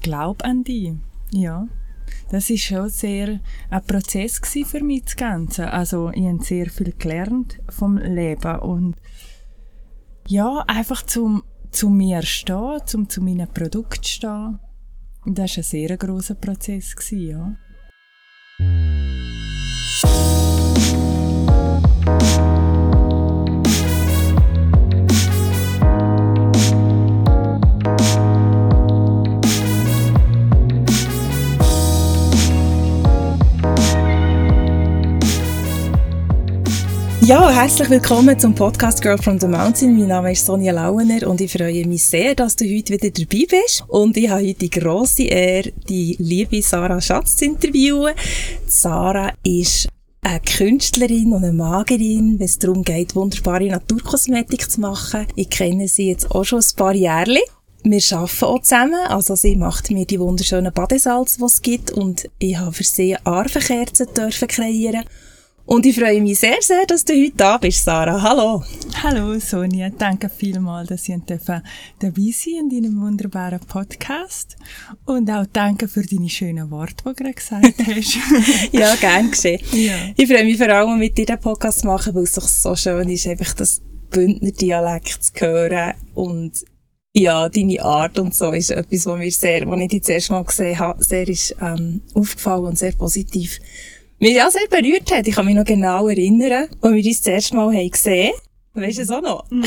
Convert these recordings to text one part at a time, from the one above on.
glaub an dich. Ja. Das ist schon sehr ein Prozess für mich, das Ganze. Also, ich habe sehr viel gelernt vom Leben und ja, einfach zum, zu mir stehen, zum zu meinen Produkten stehen. Das war ein sehr grosser Prozess, ja. Ja, herzlich willkommen zum Podcast Girl from the Mountain. Mein Name ist Sonja Lauener und ich freue mich sehr, dass du heute wieder dabei bist. Und ich habe heute die grosse Ehre, die liebe Sarah Schatz zu interviewen. Sarah ist eine Künstlerin und eine Magerin, wenn es darum geht, wunderbare Naturkosmetik zu machen. Ich kenne sie jetzt auch schon ein paar Jahre. Wir arbeiten auch zusammen, also sie macht mir die wunderschönen Badesalz, die es gibt und ich habe für sie Arvenkerzen dürfen kreieren und ich freue mich sehr, sehr, dass du heute da bist, Sarah. Hallo. Hallo, Sonja. Danke vielmals, dass ich dabei sein in deinem wunderbaren Podcast. Und auch danke für deine schönen Worte, die du gerade gesagt hast. ja, gern geschehen. Ja. Ich freue mich vor allem, mit dir den Podcast zu machen, weil es doch so schön ist, einfach das Bündner Dialekt zu hören und ja, deine Art und so ist etwas, was mir sehr, was ich dich zuerst mal gesehen habe, sehr ist, ähm, aufgefallen und sehr positiv mich ja sehr berührt hat. Ich kann mich noch genau erinnern, als wir uns das erste Mal haben gesehen haben. Weißt du es auch noch? Mhm.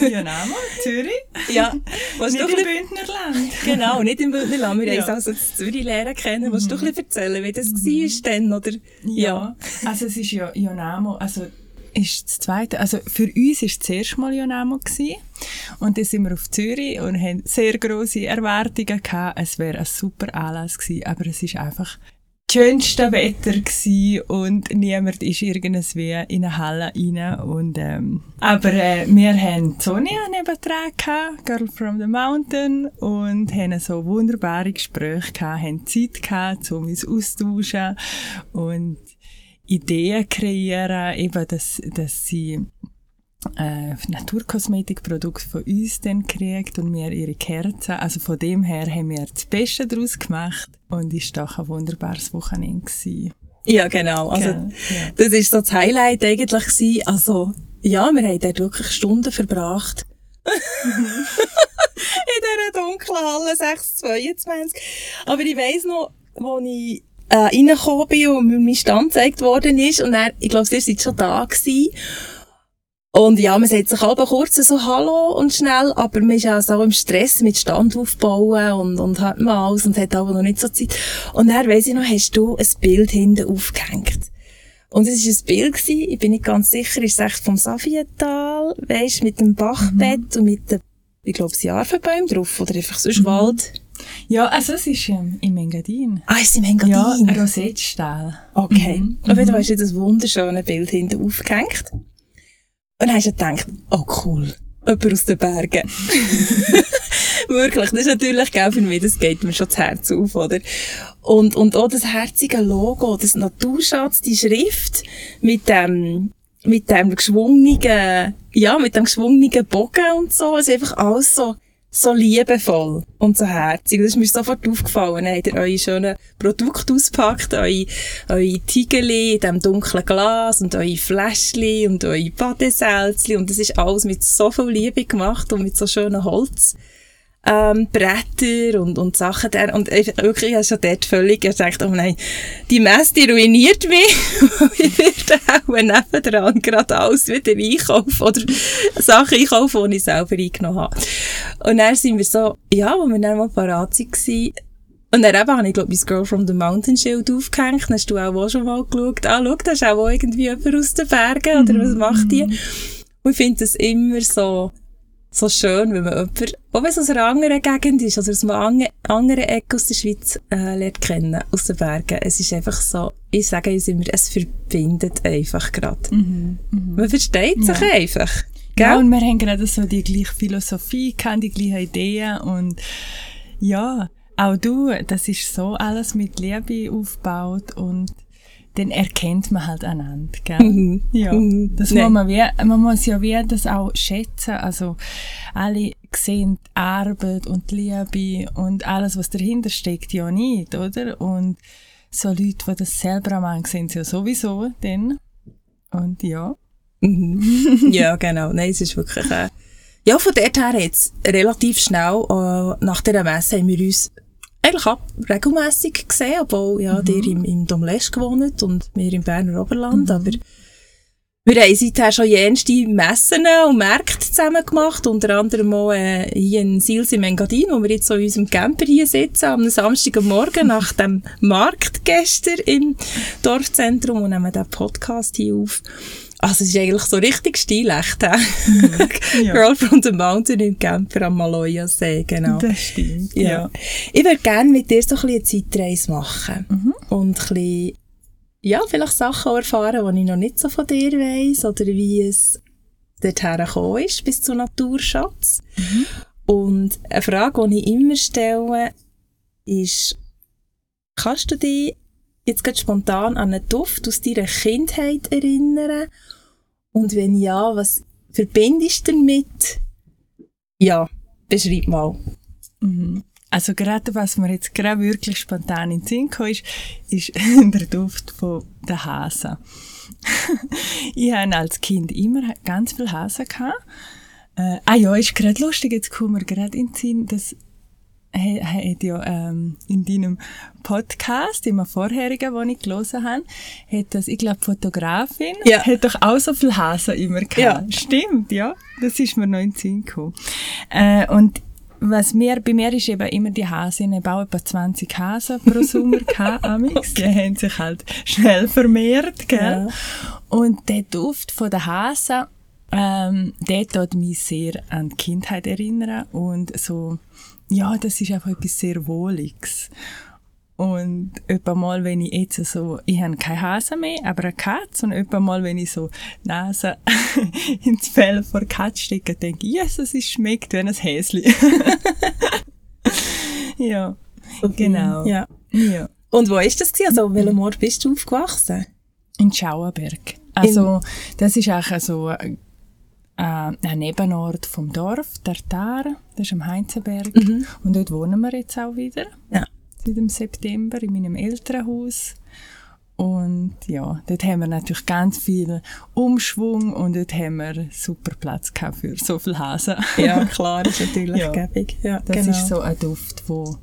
Ja, nein, Zürich. Ja. Was nicht im Bündnerland. Genau, nicht im Bündnerland. Wir ja. haben uns also Zürich lernen kennen. Mhm. Willst du ein bisschen erzählen, wie das mhm. war dann, oder? Ja. ja. Also es ist ja Jonamo, also ist das zweite, also für uns war es das erste Mal Jonamo gewesen. Und dann sind wir auf Zürich und haben sehr grosse Erwartungen gehabt. Es wäre ein super Anlass gewesen, aber es ist einfach schönste Wetter gsi und niemand ist irgendwie in eine Halle rein und ähm, aber äh, wir haben Sonja nebendran gehabt, Girl from the Mountain und haben so wunderbare Gespräche gehabt, haben Zeit gehabt, um uns austauschen und Ideen kreieren, eben, dass, dass sie äh, Naturkosmetikprodukte von uns dann gekriegt und wir ihre Kerzen. Also von dem her haben wir das Beste daraus gemacht und ist doch ein wunderbares Wochenende gewesen. Ja, genau. Also, genau, ja. das ist so das Highlight eigentlich gewesen. Also, ja, wir haben dort wirklich Stunden verbracht. In dieser dunklen Halle 622. Aber ich weiss noch, wo ich äh, reingekommen bin und mir mein Stand gezeigt worden ist und dann, ich glaube, ihr seid schon da gewesen. Und ja, man sagt sich halb kurz so Hallo und schnell, aber man ist ja so im Stress mit Stand aufbauen und, und hat man alles und hat aber noch nicht so Zeit. Und dann weiss ich noch, hast du ein Bild hinten aufgehängt. Und es war ein Bild, gewesen, ich bin nicht ganz sicher, ist es echt vom Safiental, weisst, mit dem Bachbett mhm. und mit den, ich glaube, Jarvenbäumen drauf oder einfach sonst mhm. Wald. Ja, also es ist ähm, im Engadin. Ah, es ist im Engadin? Ja, ein Rosettstall. Okay. Mhm. Auf jeden Fall hast du das wunderschöne Bild hinten aufgehängt. Und dann hast du gedacht, oh cool, jemand aus den Bergen. Wirklich, das ist natürlich, gell, für mich, das geht mir schon das Herz auf, oder? Und, und auch das herzige Logo, das Naturschatz, die Schrift mit dem, mit dem geschwungenen, ja, mit dem geschwungenen Bogen und so, ist einfach alles so, so liebevoll und so herzig. Das ist mir sofort aufgefallen. Habt ihr eure schönen Produkte auspackt, eure, eure Tigeli in diesem dunklen Glas und eure Fläschchen und eure Badesälzchen und das ist alles mit so viel Liebe gemacht und mit so schönen Holz ähm, Bretter und, und Sachen der, und ich, wirklich, ich habe schon dort völlig gesagt, oh nein, die Messe, die ruiniert mich, ich werde auch nebendran gerade alles wieder einkaufen oder Sachen einkaufen, die ich selber eingenommen habe. Und dann sind wir so, ja, wo wir dann mal parat waren, und dann eben habe ich, glaube ich, mein Girl from the Mountain Schild aufgehängt. Dann hast du auch, schon mal geschaut, ah, schau, da ist auch irgendwie jemand aus den Bergen, oder was macht die? Mhm. Und ich finde das immer so, so schön, wenn man jemanden, auch wenn es aus einer anderen Gegend ist, also aus einer anderen Ecke aus der Schweiz, äh, lernt kennen, aus den Bergen. Es ist einfach so, ich sage uns immer, es verbindet einfach gerade. Mhm, mh. Man versteht ja. sich einfach. Gell? Ja, und wir haben gerade so die gleiche Philosophie, kennen die gleichen Ideen und ja, auch du, das ist so alles mit Liebe aufgebaut und dann erkennt man halt einander, gell? Mhm. Ja. Mhm. Das muss man, wie, man muss ja wie das auch schätzen. Also, alle sehen die Arbeit und die Liebe und alles, was dahinter steckt, ja nicht, oder? Und so Leute, die das selber machen, sehen sie ja sowieso dann. Und ja. Mhm. ja, genau. Nein, es ist wirklich, äh, ja, von dort her jetzt relativ schnell, äh, nach dieser Messe haben wir uns eigentlich auch regelmässig gesehen, obwohl, ja, mhm. ihr im, im Domlesch gewohnt und wir im Berner Oberland, mhm. aber wir haben seither schon jenste Messen und Märkte zusammen gemacht, unter anderem auch äh, hier in Sils im Engadin, wo wir jetzt so in unserem Camper hier sitzen, am Samstagmorgen nach dem Markt gestern im Dorfzentrum und nehmen den Podcast hier auf. Also es ist eigentlich so richtig stilecht, mhm. ja. Girl from the Mountain im Camper am Maloja See, genau. Das stimmt, ja. ja. Ich würde gerne mit dir so ein bisschen eine Zeitreise machen mhm. und ein bisschen ja, vielleicht Sachen erfahren, die ich noch nicht so von dir weiss oder wie es dorthin gekommen ist, bis zu Naturschatz. Mhm. Und eine Frage, die ich immer stelle, ist, kannst du dich jetzt gerade spontan an einen Duft aus deiner Kindheit erinnern? Und wenn ja, was verbindest du damit? Ja, beschreib mal. Mhm. Also gerade was mir jetzt gerade wirklich spontan in den Sinn kam, ist, ist der Duft von der Hasen. ich hatte als Kind immer ganz viel Hasen. Gehabt. Äh, ah ja, ist gerade lustig, jetzt kommen wir gerade in den Sinn, dass hat ja ähm, in deinem Podcast, im vorherigen, den ich gelesen habe, hat das, ich glaube, Fotografin, ja. hat doch auch so viel Hasen immer gehabt. Ja. Stimmt, ja. Das ist mir noch in den Sinn gekommen. Äh, und was mir, bei mir ist eben immer die Hasen, ich baue etwa 20 Hasen pro Sommer gehabt, amix. Die haben sich halt schnell vermehrt, gell? Ja. Und der Duft von der Hasen, ähm, der tut mich sehr an die Kindheit erinnern und so, ja, das ist einfach etwas sehr Wohliges. Und etwa mal, wenn ich jetzt so, ich habe keine Hase mehr, aber eine Katze, und etwa mal, wenn ich so Nase ins Fell vor Katze stecke, denke ich, Jesus, es schmeckt wie ein Häsli. ja, okay. genau. Ja. ja. Und wo ist das gewesen? Also, an welchem Ort bist du aufgewachsen? In Schauenberg. Also, das ist auch so, äh, ein Nebenort vom Dorf, der Tar, das ist am Heinzenberg. Mhm. Und dort wohnen wir jetzt auch wieder. Ja seit dem September in meinem Elternhaus. Und ja, dort haben wir natürlich ganz viel Umschwung und dort haben wir super Platz gehabt für so viel Hasen. Ja, klar, ist natürlich ja. gäbig. Ja, das genau. ist so ein Duft, wo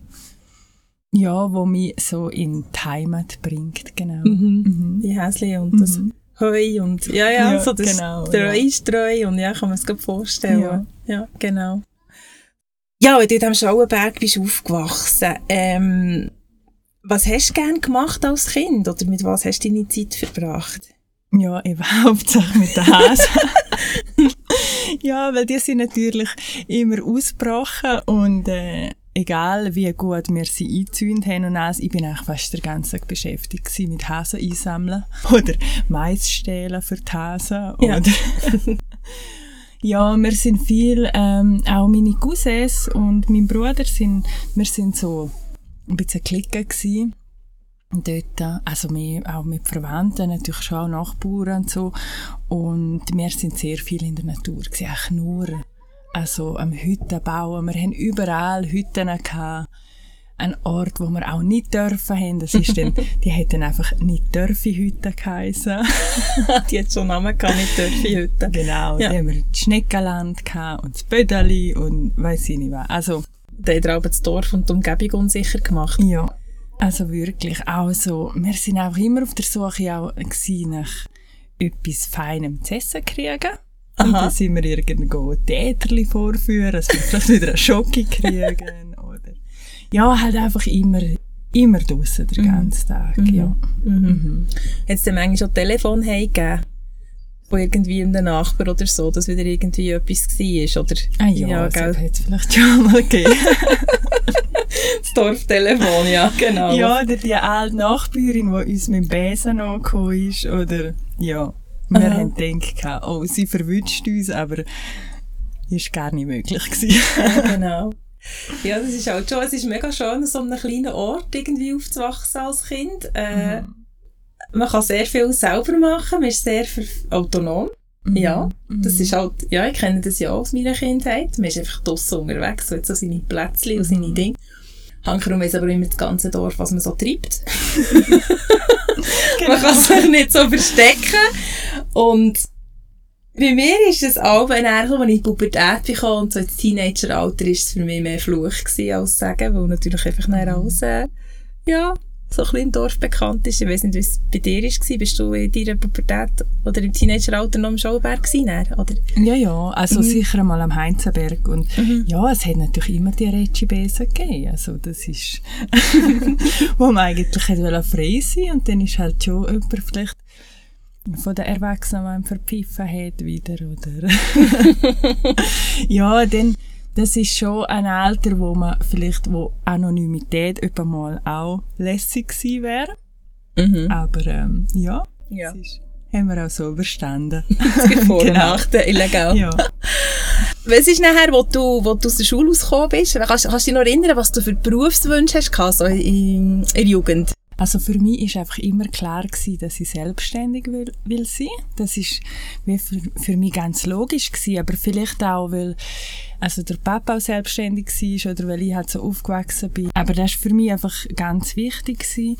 ja, wo mich so in die Heimat bringt, genau. Mhm. Mhm. Die Häsli und mhm. Heu und ja, ja, ja so das genau, Streu ja. und ja, kann man es gut vorstellen. Ja. ja, genau. Ja, wenn du diesem Schauenberg bist aufgewachsen, ähm, was hast du gerne gemacht als Kind? Oder mit was hast du deine Zeit verbracht? Ja, eben hauptsächlich mit den Hasen. ja, weil die sind natürlich immer ausgebrochen und äh, egal wie gut wir sie eingezäunt haben und alles, ich bin eigentlich fast den ganzen Tag beschäftigt mit Hasen einsammeln oder Mais stehlen für die Hasen ja. oder Ja, wir sind viel, ähm, auch meine Cousins und mein Bruder sind, wir sind so ein bisschen klicken gewesen. Und dort, äh, also wir, auch mit Verwandten, natürlich schon auch Nachbarn und so. Und wir sind sehr viel in der Natur gewesen, auch nur, also am Hütten bauen. Wir haben überall Hütten gehabt ein Ort, wo wir auch nicht dürfen haben. Das ist dann, die hätten einfach nicht dürfen Hütte geheissen. die hat schon Namen gehabt, nicht dürfen Hütte. Genau. Ja. Die haben wir das Schneckenland und das Bödeli und weiss ich nicht was. Also. Die haben auch das Dorf und die Umgebung unsicher gemacht. Ja. Also wirklich auch so. Wir sind auch immer auf der Suche auch nach etwas Feinem zu essen kriegen. Und dann sind wir irgendwo Täterli vorführen, dass wir vielleicht wieder eine Schocke kriegen ja, halt einfach immer, immer draußen den mhm. ganzen Tag, mhm. ja. Mhm. Hat es dann manchmal schon Telefon gegeben? Von irgendwie einem Nachbar oder so, dass wieder irgendwie etwas war, oder? Ah ja, ja das hat es vielleicht schon mal gegeben. das Dorftelefon, ja, genau. Ja, oder die alte Nachbarin, die uns mit dem Besen angekommen ist, oder, ja. Wir Aha. haben gedacht, oh, sie verwünscht uns, aber ist gar nicht möglich gewesen. ja, genau. Ja, das ist halt schon, es ist mega schön, so einem kleinen Ort irgendwie aufzuwachsen als Kind. Äh, mhm. Man kann sehr viel selber machen, man ist sehr autonom. Ja, das ist halt, ja, ich kenne das ja auch aus meiner Kindheit. Man ist einfach draussen unterwegs, so jetzt so seine Plätzchen und seine Dinge. Hankerum ist aber immer das ganze Dorf, was man so treibt. Man kann sich nicht so verstecken. Und bei mir ist es auch, wenn er als ich in die Pubertät bekam und so ins Teenageralter, ist es für mich mehr Fluch gewesen als Sagen, weil natürlich einfach nicht alles, äh, ja, so ein bisschen im Dorf bekannt ist. Ich weiß nicht, wie es bei dir war. Bist du in deiner Pubertät oder im Teenageralter noch im Schauberg gewesen, oder? Ja, ja, also mhm. sicher einmal am Heinzenberg. Und mhm. ja, es hat natürlich immer die Rätschibesen gegeben. Also das ist, wo man eigentlich frei sein und dann ist halt schon jemand vielleicht von den Erwachsenen, die einen verpfiffen hat wieder, oder? ja, dann, das ist schon ein Alter, wo man vielleicht, wo Anonymität etwa mal auch lässig gewesen wäre. Mhm. Aber, ähm, ja, ja. Das ist, haben wir auch so überstanden. Vor- genau. illegal. Ja. Was ist nachher, wo du, wo du aus der Schule rausgekommen bist? Kannst, kannst du dich noch erinnern, was du für Berufswünsche hast, so in, in der Jugend? Also für mich ist einfach immer klar gewesen, dass ich selbstständig will, will sein. Das ist für, für mich ganz logisch gewesen, aber vielleicht auch, weil also der Papa auch selbstständig war oder weil ich halt so aufgewachsen bin. Aber das war für mich einfach ganz wichtig gewesen.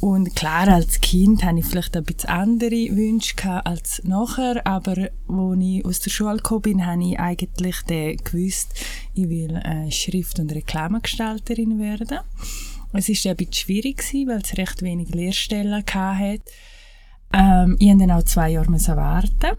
Und klar, als Kind hatte ich vielleicht ein bisschen andere Wünsche als nachher, aber als ich aus der Schule gekommen bin, habe ich eigentlich gewusst, ich will äh, Schrift- und Reklamegestalterin werden. Es war ein bisschen schwierig, weil es recht wenig Lehrstellen hatte. Ähm, ich musste dann auch zwei Jahre warten.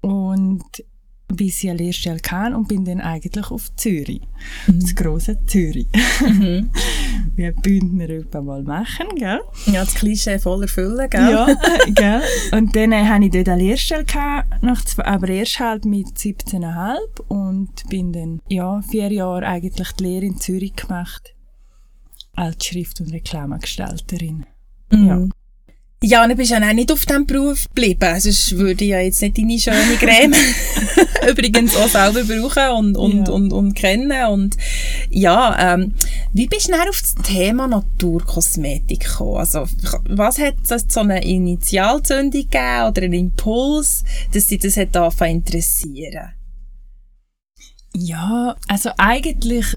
Und bis ich eine Lehrstelle kann und bin dann eigentlich auf Zürich. Mhm. Das grosse Zürich. Mhm. Wie Bündner etwa mal machen, gell? Ja, das Klischee voll erfüllen, gell? Ja, gell? Und dann äh, hatte ich dort eine Lehrstelle, gehabt, nach zwei, aber erst halt mit 17,5 und bin dann, ja, vier Jahre eigentlich die Lehre in Zürich gemacht als Schrift- und Reklamegestalterin. Mhm. Ja. Ja, und du bist ja auch nicht auf diesem Beruf geblieben. Sonst würde ich ja jetzt nicht deine schöne Creme übrigens auch selber brauchen und, und, ja. und, und kennen. Und ja, ähm, wie bist du dann auf das Thema Naturkosmetik gekommen? Also, was hat so eine Initialzündung gegeben oder einen Impuls, dass dich das hat interessieren Ja, also eigentlich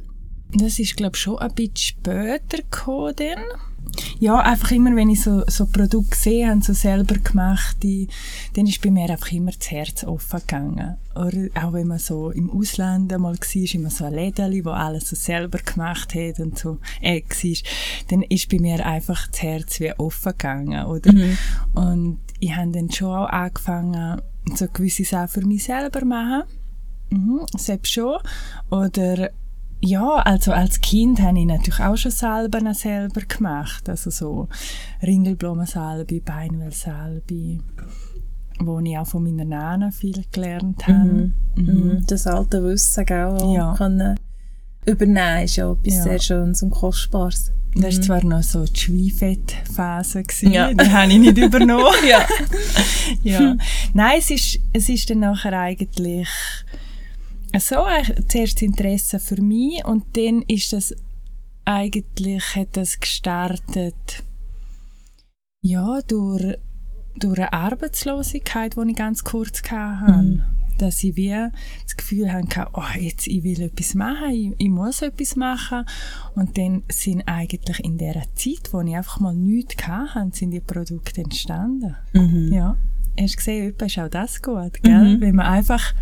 das ist, glaube ich, schon ein bisschen später gekommen dann. Ja, einfach immer, wenn ich so, so Produkte gesehen habe, so selber gemachte, dann ist bei mir einfach immer das Herz offen gegangen. Oder auch wenn man so im Ausland mal war, immer so ein Lädeli, wo alles so selber gemacht hat und so, äh, war, dann ist bei mir einfach das Herz wie offen gegangen, oder? Mhm. Und ich habe dann schon auch angefangen, so gewisse Sachen für mich selber zu machen. Mhm, selbst schon. Oder ja, also als Kind habe ich natürlich auch schon Salben selber gemacht. Also so Ringelblumensalbe, Beinwellsalbe, wo ich auch von meiner Nana viel gelernt habe. Mhm. Mhm. mhm. Das alte Wissen, gell, ja. kann übernehmen, ist ja etwas ja. sehr Schönes und Kostbares. Das war mhm. zwar noch so die Schweifettphase, ja. die habe ich nicht übernommen. ja. ja. Nein, es ist, es ist dann nachher eigentlich so zuerst Interesse für mich und dann ist das eigentlich hat das gestartet ja durch durch eine Arbeitslosigkeit, die ich ganz kurz hatte. Mhm. Dass ich wie das Gefühl hatte, oh, jetzt, ich will etwas machen, ich, ich, muss etwas machen. Und dann sind eigentlich in der Zeit, wo ich einfach mal nichts hatte, sind die Produkte entstanden. Mhm. Ja. Hast du gesehen, ist auch das gut, gell? Mhm. Wenn man einfach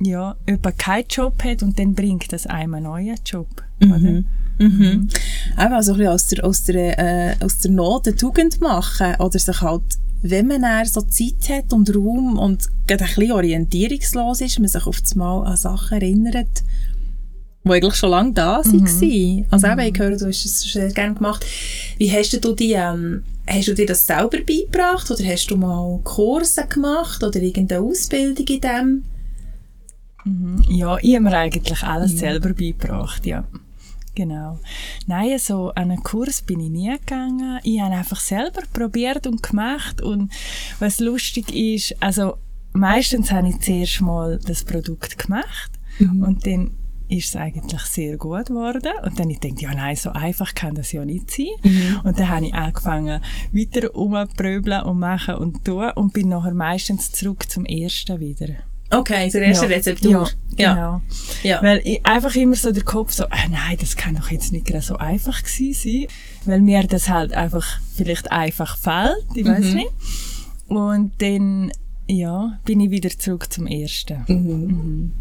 ja, jemand keinen Job hat und dann bringt das einem einen neuen Job. Mhm. Mhm. Mhm. Eben, also ein bisschen aus der, aus der, äh, aus der Not eine Tugend machen oder sich halt, wenn man dann so Zeit hat und Raum und gerade ein bisschen orientierungslos ist, man sich auf das Mal an Sachen erinnert, die eigentlich schon lange da waren. Mhm. Also eben, ich höre, du hast es sehr gerne gemacht. Wie hast du die, ähm, hast du dir das selber beigebracht oder hast du mal Kurse gemacht oder irgendeine Ausbildung in dem? Mhm. Ja, ich habe mir eigentlich alles ja. selber beigebracht, ja. Genau. Nein, so an einen Kurs bin ich nie gegangen. Ich habe einfach selber probiert und gemacht. Und was lustig ist, also meistens habe ich zuerst mal das Produkt gemacht mhm. und dann ist es eigentlich sehr gut geworden. Und dann ich denke ja nein, so einfach kann das ja nicht sein. Mhm. Und dann habe ich angefangen, weiter umzupröbeln und machen und tun und bin nachher meistens zurück zum ersten wieder. Okay, zur ersten ja. Rezeptur. Ja, genau. Ja. Weil ich einfach immer so der Kopf so, äh, nein, das kann doch jetzt nicht so einfach gewesen sein. Weil mir das halt einfach vielleicht einfach fällt, ich weiß mhm. nicht. Und dann ja, bin ich wieder zurück zum ersten. Mhm. Mhm.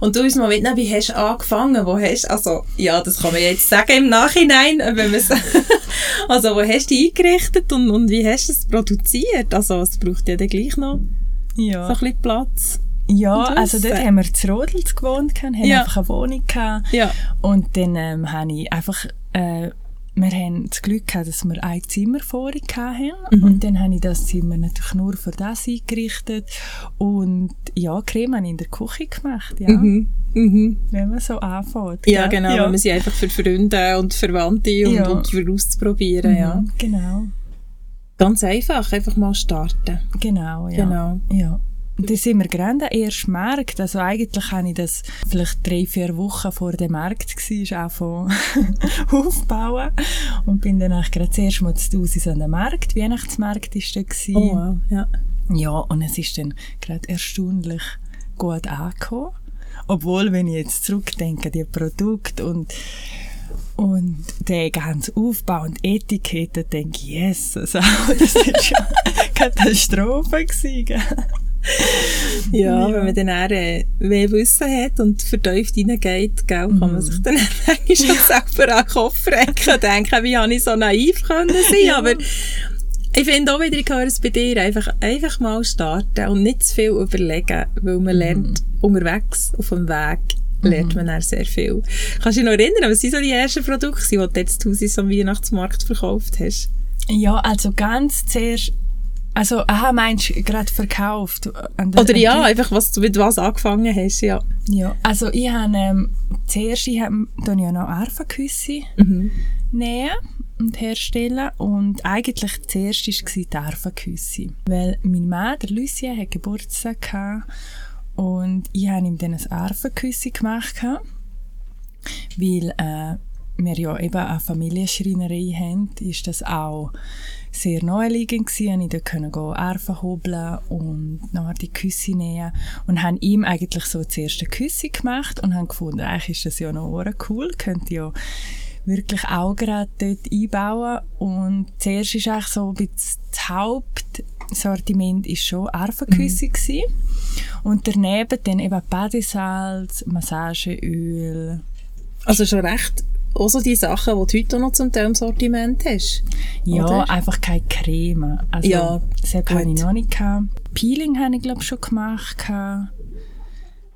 Und du uns mal mitnehmen, wie hast du angefangen? Wo hast, also, ja, das kann man jetzt sagen im Nachhinein, wenn man also, wo hast du eingerichtet und, und wie hast du es produziert? Also, es braucht ja dann gleich noch ja. so ein bisschen Platz. Ja, also dort haben wir zu Rodels gewohnt, haben ja. einfach eine Wohnung gehabt. Ja. Und dann ähm, habe ich einfach äh, wir haben das Glück gehabt, dass wir ein Zimmer vorher hatten. Mhm. Und dann habe ich das Zimmer natürlich nur für das eingerichtet. Und ja, Creme habe ich in der Küche gemacht, ja. Mhm. Mhm. Wenn man so anfängt. Ja, gell? genau. Ja. Wenn man sie einfach für Freunde und Verwandte und, ja. und für auszuprobieren, ja. Mhm, genau. Ganz einfach, einfach mal starten. Genau, ja. Genau. Ja. Und dann sind wir gerade am ersten Markt. Also eigentlich habe ich das vielleicht drei, vier Wochen vor dem Markt war, auch von aufbauen. Und bin dann auch gerade zuerst mal zu Hause an den Markt. Weihnachtsmarkt war da. Oh wow, ja. Ja, und es ist dann gerade erstaunlich gut angekommen. Obwohl, wenn ich jetzt zurückdenke, die Produkte und und der ganze Aufbau und Etikette, denke ich, yes, also, das war schon Katastrophe gewesen ja, ja, wenn man dann eher äh, mehr Wissen hat und vertieft reingeht, gell, kann man mhm. sich dann manchmal schon selber an den Kopf recken und denken, wie habe ich so naiv können sein, ja. aber ich finde auch wieder, ich höre es bei dir, einfach, einfach mal starten und nicht zu viel überlegen, weil man mhm. lernt unterwegs, auf dem Weg, lernt mhm. man dann sehr viel. Kannst du dich noch erinnern, was sind so die ersten Produkte, die du jetzt zu Hause am Weihnachtsmarkt verkauft hast? Ja, also ganz zuerst also, aha, meinst du gerade verkauft? Der, Oder ja, einfach, was du mit was angefangen hast, ja. Ja, also ich habe ähm, zuerst, ich habe ja noch Arfaküsse mhm. nähen und herstellen und eigentlich zuerst war die Arfaküsse. Weil mein Mann, der Lucien, hat Geburtstag gehabt und ich habe ihm dann ein Arfaküsse gemacht, weil äh, wir ja eben eine Familienschreinerei haben, ist das auch sehr naheliegend gewesen. Ich konnte dort Erfen hobeln und nachher die Küsse nähen und haben ihm eigentlich so das erste Küsse gemacht und haben gefunden, eigentlich ist das ja noch cool, könnte ja wirklich auch gerade dort einbauen und zuerst ist eigentlich so ein bisschen das Hauptsortiment ist schon Erfenküsse mhm. Gewesen. und daneben dann eben Badesalz, Massageöl. Also schon recht auch so die Sachen, die du heute noch zum Teil im Sortiment hast? Ja, oder? einfach keine Creme. Also, ja, das habe ich noch nicht gehabt. Peeling habe ich, glaube schon gemacht.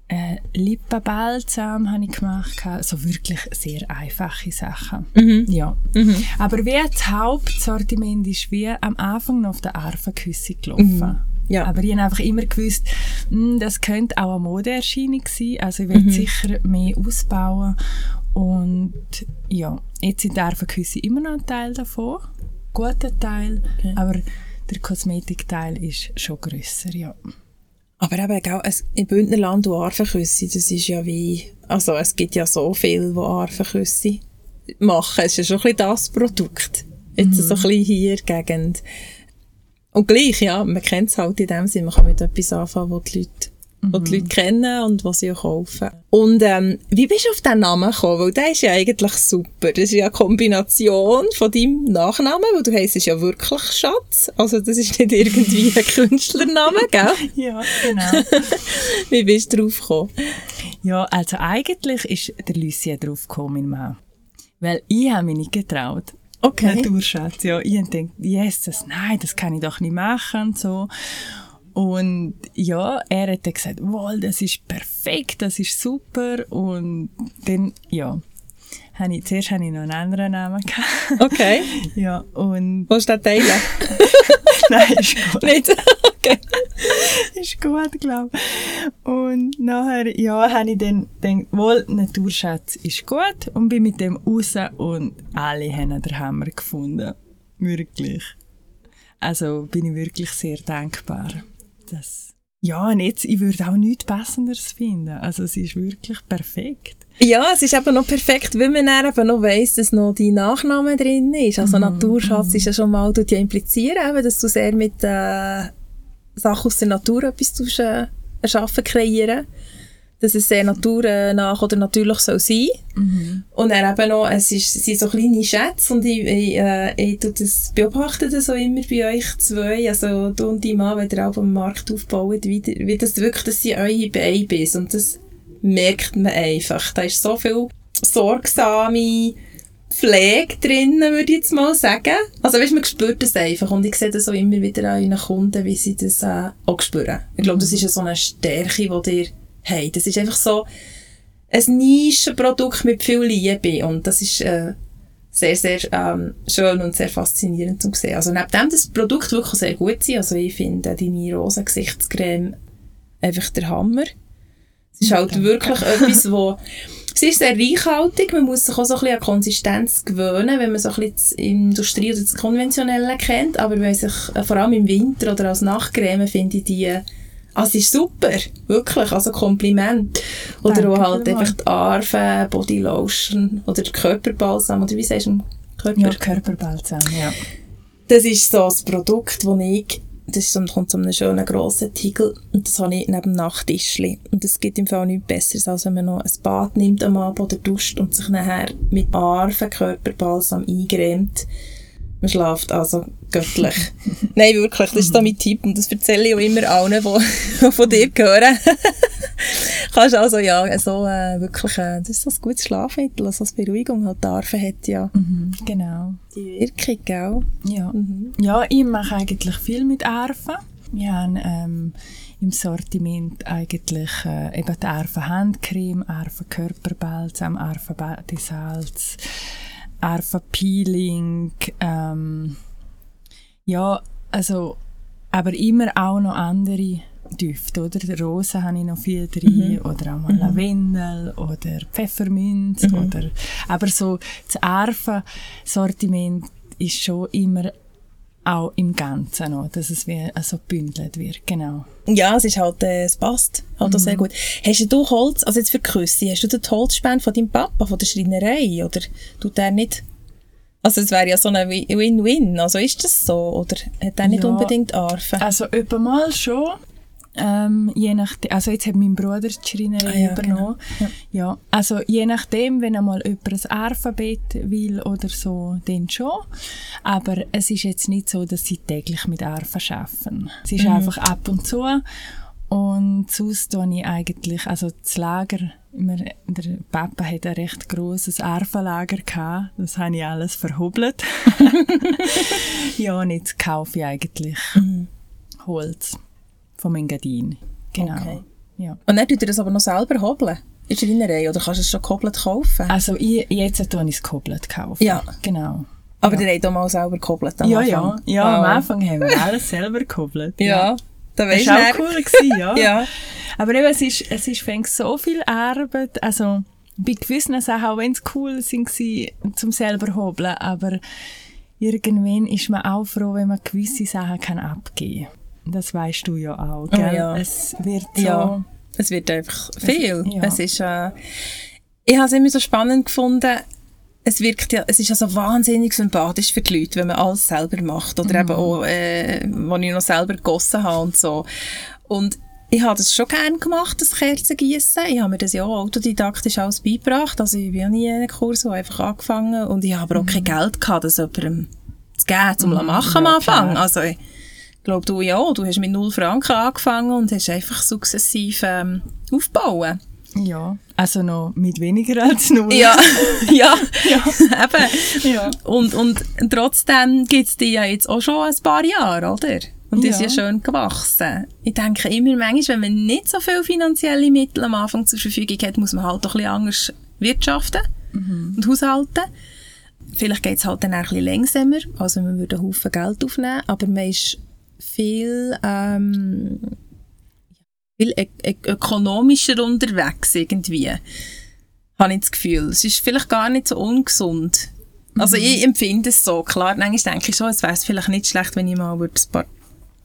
Äh, Lippenbalsam habe ich gemacht. Also wirklich sehr einfache Sachen. Mhm. Ja. Mhm. Aber wie das Hauptsortiment ist wie am Anfang noch auf der Arfenküsse gelaufen. Mhm. Ja. Aber ich habe einfach immer gewusst, mh, hm, das könnte auch eine Modeerscheinung sein. Also ich werde mhm. sicher mehr ausbauen. Und ja, jetzt sind Erfenküsse immer noch ein Teil davon. Guter Teil. Okay. Aber der Kosmetikteil ist schon grösser, ja. Aber eben, es, im Bündnerland und Arfenküsse, das ist ja wie, also es gibt ja so viele, die Arfenküsse machen. Es ist ja schon ein bisschen das Produkt. Jetzt mhm. so ein bisschen hier Gegend. Und gleich, ja, man kennt es halt in dem Sinne, man kann mit etwas anfangen, wo die Leute mhm. die Leute kennen und was sie auch kaufen. Und ähm, wie bist du auf diesen Namen gekommen? Weil der ist ja eigentlich super. Das ist ja eine Kombination von deinem Nachnamen, weil du heisst ja wirklich Schatz. Also das ist nicht irgendwie ein Künstlername, gell? ja, genau. wie bist du drauf gekommen? Ja, also eigentlich ist der Lucien drauf gekommen, mein Mann. Weil ich habe mich nicht getraut. Okay. Naturschatz, ja. Ich gedacht, yes, das, nein, das kann ich doch nicht machen, so. Und ja, er hat dann gesagt, wow, das ist perfekt, das ist super. Und dann, ja, habe ich, zuerst hatte ich noch einen anderen Namen. Gehabt. Okay. ja, und... Willst du den teilen? Nein, ist gut. Nicht? Okay. ist gut, glaube ich. Und nachher, ja, habe ich dann gedacht, wohl, Naturschatz ist gut und bin mit dem raus und alle haben den Hammer gefunden. Wirklich. Also bin ich wirklich sehr dankbar. Das Ja, und jetzt, ich würde auch nichts Passenderes finden. Also es ist wirklich perfekt. Ja, es ist eben noch perfekt, weil man dann eben noch weiss, dass noch dein Nachname drin ist. Also Mhm, Naturschatz ist ja schon mal, tut ja implizieren, eben, dass du sehr mit äh, Sachen aus der Natur etwas tust, äh, erschaffen, kreieren. Dass es sehr naturnah oder natürlich soll sein. Und dann eben noch, es ist, es sind so kleine Schätze und ich, ich, äh, ich tue das, beobachte das auch immer bei euch zwei, also du und dein Mann, wenn ihr auch am Markt aufbaut, wie, wie das wirklich, das sind eure Babys und das merkt man einfach. Da ist so viel sorgsame Pflege drin, würde ich jetzt mal sagen. Also weißt, man spürt das einfach und ich sehe das auch immer wieder an euren Kunden, wie sie das äh, auch spüren. Ich glaube, das ist ja so eine Stärke, die ihr habt. Das ist einfach so ein Nischenprodukt mit viel Liebe und das ist äh, sehr, sehr ähm, schön und sehr faszinierend zu sehen. Also neben dem, das Produkt wirklich sehr gut sind, also ich finde deine rosa Gesichtscreme einfach der Hammer. Es ist halt wirklich etwas, wo sie ist sehr reichhaltig, man muss sich auch so ein bisschen an Konsistenz gewöhnen, wenn man so ein bisschen die Industrie oder das Konventionelle kennt, aber wenn sich, äh, vor allem im Winter oder als Nachtcreme finde ich die, also sie ist super, wirklich, also Kompliment. Oder Danke auch halt einfach die Arve, Bodylotion oder der Körperbalsam, oder wie sagst du, Körper? Ja, Körperbalsam, ja. Das ist so das Produkt, das ich, das ist so, kommt so einem schönen grossen Tiegel und das habe ich neben dem Nachttischli. Und es gibt im Fall nichts Besseres, als wenn man noch ein Bad nimmt am Abend oder duscht und sich nachher mit Arven Körperbalsam eingremt. Man schlaft also göttlich. Nein, wirklich, das ist so mein Tipp und das erzähle ich auch immer allen, die, von dir hören. Kannst also, ja, so äh, wirklich, äh, das ist so ein gutes Schlafmittel, also als Beruhigung halt. Die Arven hat ja Mhm, genau. die Wirkung, gell? Ja. ja, ich mache eigentlich viel mit Arven. Wir haben ähm, im Sortiment eigentlich äh, eben die Arven Handcreme, Arven Körperbalsam, Arven Badesalz, Arven Peeling. Ähm, ja, also, aber immer auch noch andere Düfte, oder? Die Rosen habe ich noch viel drin, oder auch mal Lavendel, oder Pfefferminz, oder, aber so das Arven-Sortiment ist schon immer auch im Ganzen noch, dass es wie also gebündelt wird, genau. Ja, es ist halt, äh, es passt halt auch sehr gut. Hast du Holz, also jetzt für Küsse, hast du den Holzspend von deinem Papa, von der Schreinerei, oder tut er nicht? Also es wäre ja so ein Wi- Win-Win, also ist das so, oder hat er nicht Ja. unbedingt Arfen? Also mal schon. Ähm, je nachdem, also jetzt hat mein Bruder die Schreinerei Ah ja, übernommen. genau. Ja. also je nachdem, wenn einmal jemand ein Alphabet will oder so, dann schon. Aber es ist jetzt nicht so, dass sie täglich mit Arfen arbeiten. Es Mhm. ist einfach ab und zu. Und sonst tue ich eigentlich, also das Lager, immer, der Papa hat ein recht grosses Arfenlager gehabt. Das habe ich alles verhobelt. ja, und jetzt kaufe ich eigentlich Mhm. Holz vom Engadin. Genau. Okay. Ja. Und dann tut er das aber noch selber hobeln, in der Schreinerei, oder kannst du es schon gehobelt kaufen? Also ich, jetzt tue ich es gehobelt kaufen. Ja. Genau. aber ja. der hat auch mal selber gehobelt am Ja, ja. Anfang. Ja, Ah. am Anfang haben wir alles selber gehobelt. Ja, da Das war auch cool, gewesen, ja. Ja. Aber eben, es ist, es ist fängt so viel Arbeit, also bei gewissen Sachen, auch wenn es cool sind, sie zum selber hobeln, aber irgendwann ist man auch froh, wenn man gewisse Sachen kann abgeben kann. Das weißt du ja auch, gell? Oh ja. Es wird so... Ja, es wird einfach viel. ja. Es ist, äh, ich habe es immer so spannend gefunden, es wirkt ja, es ist ja so wahnsinnig sympathisch für die Leute, wenn man alles selber macht. Oder eben auch, äh, wo ich noch selber gegossen habe und so. Und ich habe das schon gerne gemacht, das Kerzengießen. Ich habe mir das ja auch autodidaktisch alles beigebracht. Also ich bin ja nie in einem Kurs, wo einfach angefangen. Und ich habe aber auch kein Geld gehabt, das jemandem zu geben, zum zu machen am ja, Anfang. klar. Also ich glaube, du ja auch. Du hast mit null Franken angefangen und hast einfach sukzessiv ähm, aufbauen. Ja, also noch mit weniger als null. Ja, ja, ja, eben. Ja. Und, und trotzdem gibt es die ja jetzt auch schon ein paar Jahre, oder? Und die ist Ja. ja schön gewachsen. Ich denke immer manchmal, wenn man nicht so viele finanzielle Mittel am Anfang zur Verfügung hat, muss man halt auch ein bisschen anders wirtschaften und haushalten. Vielleicht geht es halt dann auch ein bisschen langsamer, also man würde einen Haufen Geld aufnehmen, aber man ist viel, ähm, viel ök ök ökonomischer unterwegs irgendwie habe ich das Gefühl. Es ist vielleicht gar nicht so ungesund. Also ich empfinde es so. Klar, manchmal denke ich schon, es wäre vielleicht nicht schlecht, wenn ich mal ein paar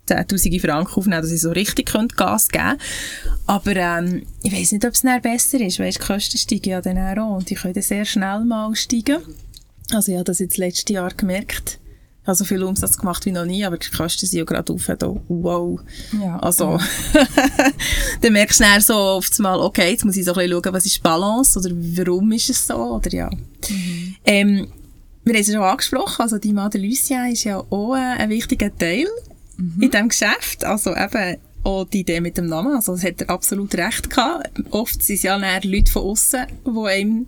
10'000 Franken aufnehmen, dass ich so richtig Gas geben könnte. Aber ähm, ich weiss nicht, ob es dann besser ist. Weißt, die Kosten steigen ja dann auch und die können sehr schnell mal steigen. Also ich habe das jetzt letztes Jahr gemerkt. Habe so viel Umsatz gemacht wie noch nie, aber die Kosten sind ja gerade auf. Da. Wow. Ja. Also, dann merkst du dann so oft mal, okay, jetzt muss ich so ein bisschen schauen, was ist die Balance oder warum ist es so oder ja. Mhm. Ähm, wir haben es schon angesprochen, also die Madre Lucien ist ja auch ein wichtiger Teil Mhm. in diesem Geschäft. Also eben auch die Idee mit dem Namen, also das hat er absolut recht gehabt. Oft sind es ja dann Leute von außen, die einem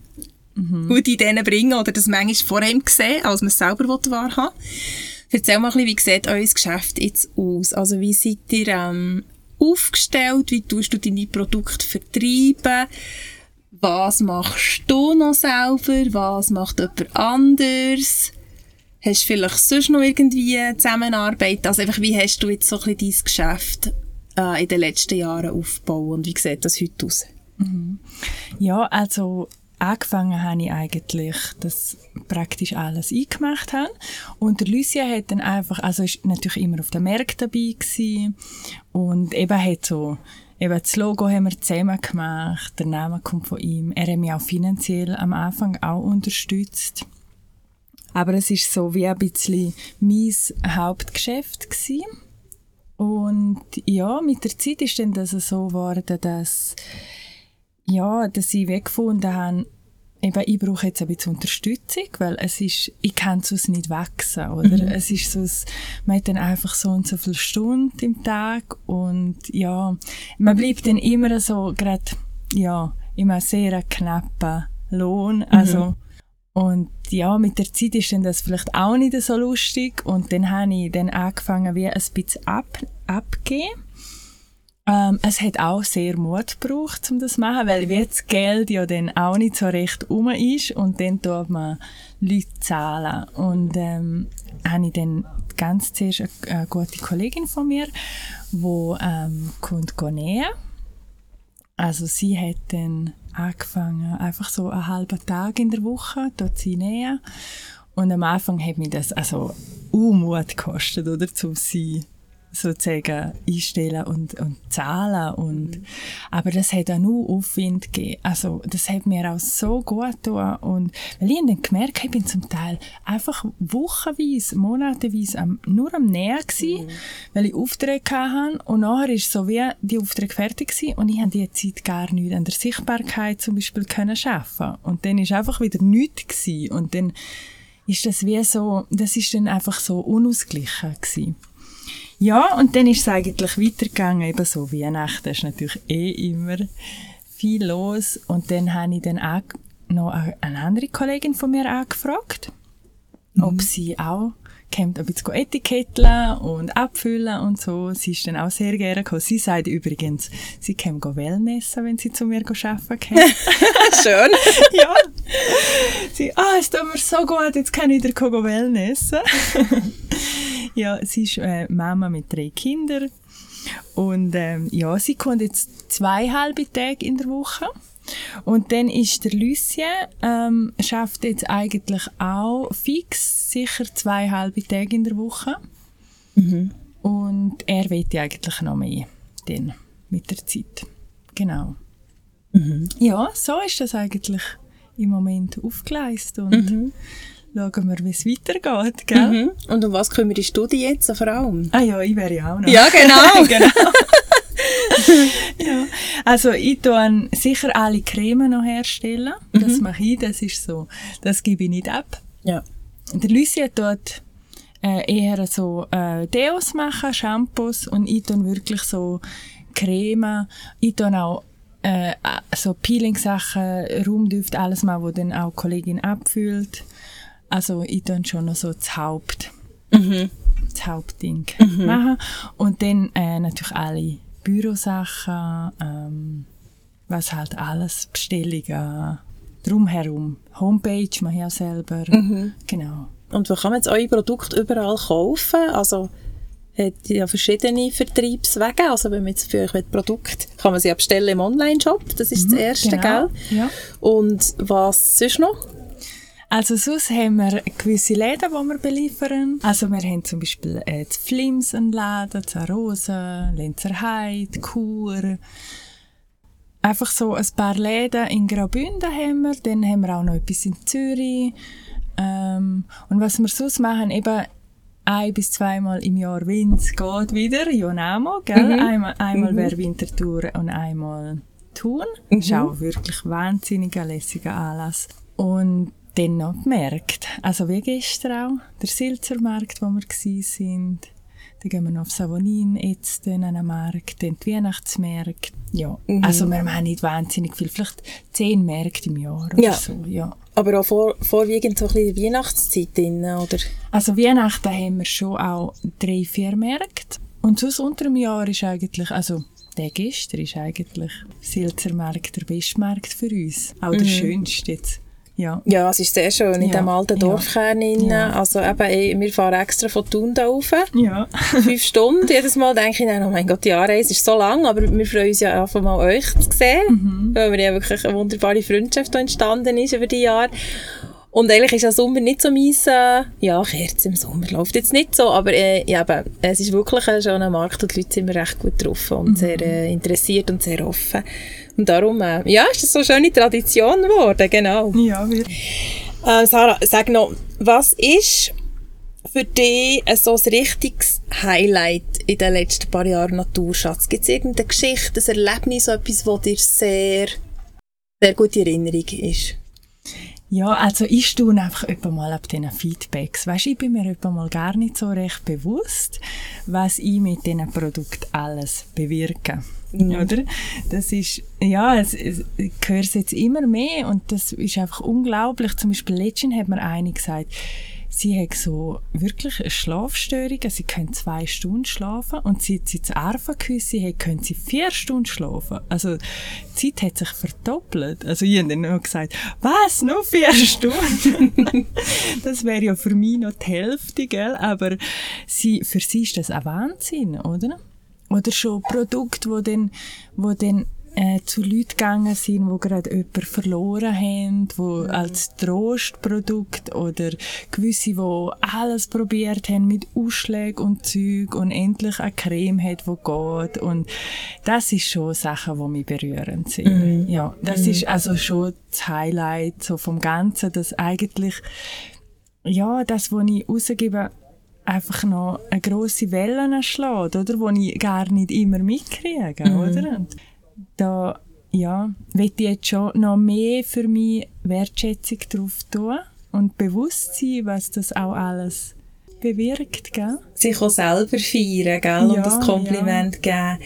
Mhm. gute Ideen bringen oder das manchmal vor einem sehen, als man es selber wahrhaben will. Erzähl mal ein bisschen, wie sieht euer Geschäft jetzt aus? Also wie seid ihr ähm, aufgestellt? Wie tust du deine Produkte vertreiben? Was machst du noch selber? Was macht jemand anders? Hast du vielleicht sonst noch irgendwie Zusammenarbeit? Also einfach, wie hast du jetzt so ein bisschen dein Geschäft äh, in den letzten Jahren aufgebaut und wie sieht das heute aus? Ja, also angefangen habe ich eigentlich, dass praktisch alles eingemacht habe. Und der Lucia hat dann einfach, also ist natürlich immer auf den Märkten dabei gewesen. Und eben hat so, eben das Logo haben wir zusammen gemacht, der Name kommt von ihm. Er hat mich auch finanziell am Anfang auch unterstützt. Aber es ist so wie ein bisschen mein Hauptgeschäft gewesen. Und ja, mit der Zeit ist dann das so geworden, dass ja, dass ich weggefunden habe, eben, ich brauche jetzt ein bisschen Unterstützung, weil es ist, ich kann sonst nicht wachsen, oder? Es ist so, man hat dann einfach so und so viele Stunden im Tag und ja, man bleibt dann immer so, gerade, ja, immer sehr knappen Lohn, also, und ja, mit der Zeit ist dann das vielleicht auch nicht so lustig und dann habe ich dann angefangen, wie ein bisschen ab, abgeben. Ähm, es hat auch sehr Mut gebraucht, um das zu machen, weil das Geld ja dann auch nicht so recht um ist und dann tut man Leute zahlen. Und ähm, habe ich dann ganz zuerst eine, eine gute Kollegin von mir, die ähm, kommt nähen. Also sie hat dann angefangen, einfach so einen halben Tag in der Woche dort sie nähen. Und am Anfang hat mich das also Unmut gekostet, oder, um sie sozusagen einstellen und, und zahlen und aber das hat auch nur Aufwind gegeben. Also das hat mir auch so gut getan und weil ich dann gemerkt habe, ich bin zum Teil einfach wochenweise, monateweise am, nur am Nähen gewesen, weil ich Aufträge hatte und nachher ist so wie die Aufträge fertig gewesen und ich habe die Zeit gar nicht an der Sichtbarkeit zum Beispiel können schaffen. Und dann ist einfach wieder nichts gewesen und dann ist das wie so, das ist dann einfach so unausgeglichen gewesen. Ja, und dann ist es eigentlich weitergegangen, eben so Weihnachten ist natürlich eh immer viel los. Und dann habe ich dann auch noch eine andere Kollegin von mir angefragt, ob sie auch kommt, ein bisschen etiketteln und abfüllen und so. Sie ist dann auch sehr gerne gekommen. Sie sagt übrigens, sie kann Wellnessen, wenn sie zu mir arbeiten kann. Schön. ja. Sie, ah, es tut mir so gut, jetzt kann ich wieder Wellnessen. ja, sie ist äh, Mama mit drei Kindern. Und ähm, ja, sie kommt jetzt zwei halbe Tage in der Woche. Und dann ist der Lucien, ähm, schafft jetzt eigentlich auch fix sicher zwei halbe Tage in der Woche. Und er will eigentlich noch mehr dann mit der Zeit. Genau. Ja, so ist das eigentlich im Moment aufgeleistet und schauen wir, wie es weitergeht, gell? Mhm. Und um was kümmerst du dich jetzt vor allem? Ah ja, ich wäre ja auch noch. Ja, genau. genau. ja. Also ich tue sicher alle Cremen noch herstellen. Das mache ich, das ist so, das gebe ich nicht ab. ja. Der Lucien tut äh, eher so äh, Deos machen, Shampoos und ich tue wirklich so Creme. Ich tue auch äh, so Peeling-Sachen, Raumdüfte, alles mal, wo dann auch die Kollegin abfüllt. Also ich tue schon noch so das Haupt, das Hauptding machen. Und dann äh, natürlich alle Bürosachen, ähm, was halt alles, Bestellungen, drumherum. Homepage mache ich auch selber. Genau. Und wo kann man jetzt eure Produkte überall kaufen? Also, hat ja verschiedene Vertriebswege. Also, wenn man jetzt für euch Produkt kann man sie ja bestellen im Online-Shop. Das ist das erste, genau. gell? Ja. Und was sonst noch? Also sonst haben wir gewisse Läden, die wir beliefern. Also wir haben zum Beispiel äh, zu Flims einen Laden, zu Rosen, Lenzerheide, Chur. Einfach so ein paar Läden in Graubünden haben wir. Dann haben wir auch noch etwas in Zürich. Ähm, und was wir sonst machen, eben ein bis zweimal im Jahr, es geht, wieder, Jonamo, gell? Mhm. Einmal, einmal Mhm. wäre Winterthur und einmal Thun. Mhm. Ist auch wirklich wahnsinnig ein lässiger Anlass. Und dann noch die Märkte. Also wie gestern auch, der Silzermarkt, wo wir sind. Dann gehen wir noch auf Savonin, jetzt dann an den Markt, dann die Weihnachtsmärkte. Ja, Mhm. also wir machen nicht wahnsinnig viel, vielleicht zehn Märkte im Jahr oder Ja. so, ja. Aber auch vor, vorwiegend so ein bisschen die Weihnachtszeit drin, oder? Also Weihnachten haben wir schon auch drei, vier Märkte. Und sonst unter dem Jahr ist eigentlich, also der gestern ist eigentlich Silzermarkt der beste Markt für uns. Auch der schönste jetzt. Ja. Ja, es ist sehr schön, in Ja, diesem alten ja. Dorfkern. innen. Ja. Also eben, wir fahren extra von Thun da rauf. Ja. Fünf Stunden. Jedes Mal denke ich, dann, oh mein Gott, die Anreise ist so lang, aber wir freuen uns ja einfach mal euch zu sehen, Mhm. weil wir ja wirklich eine wunderbare Freundschaft entstanden ist über die Jahre. Und eigentlich ist ja Sommer nicht so mein, äh, ja, Kerz im Sommer läuft jetzt nicht so, aber äh, ja, eben, es ist wirklich ein schöner Markt und die Leute sind immer recht gut drauf und sehr äh, interessiert und sehr offen. Und darum, äh, ja, ist das so eine schöne Tradition geworden, genau. Ja, wirklich. Äh, Sarah, sag noch, was ist für dich ein so ein richtiges Highlight in den letzten paar Jahren Naturschatz? Gibt es irgendeine Geschichte, ein Erlebnis, so etwas, das dir sehr, sehr gut in Erinnerung ist? Ja, also ich staune einfach etwa mal ab diesen Feedbacks. Weisst, ich bin mir etwa mal gar nicht so recht bewusst, was ich mit diesen Produkten alles bewirke. Oder? Das ist, ja, es, es, ich höre es jetzt immer mehr und das ist einfach unglaublich. Zum Beispiel letztens hat mir eine gesagt, sie hat so wirklich eine Schlafstörung, sie können zwei Stunden schlafen und seit sie zu Arfa geküsst hat, können sie vier Stunden schlafen. Also die Zeit hat sich verdoppelt. Also ich habe dann noch gesagt, was, noch vier Stunden? das wäre ja für mich noch die Hälfte, gell? aber sie, für sie ist das ein Wahnsinn, oder? Oder schon Produkte, wo dann, wo dann äh, zu Leuten gegangen sind, die gerade jemanden verloren haben, wo als Trostprodukt oder gewisse, die alles probiert haben mit Ausschlägen und Zeug und endlich eine Creme hat, die geht und das ist schon Sachen, die mich berühren sind. Ja, das ist also schon das Highlight so vom Ganzen, dass eigentlich ja, das, was ich rausgebe, einfach noch eine grosse Welle schlägt, oder? Wo ich gar nicht immer mitkriege, oder? Und da, ja, will ich jetzt schon noch mehr für mich Wertschätzung drauf tun und bewusst sein, was das auch alles bewirkt, gell? Sich auch selber feiern, gell? und Ja, das Kompliment geben.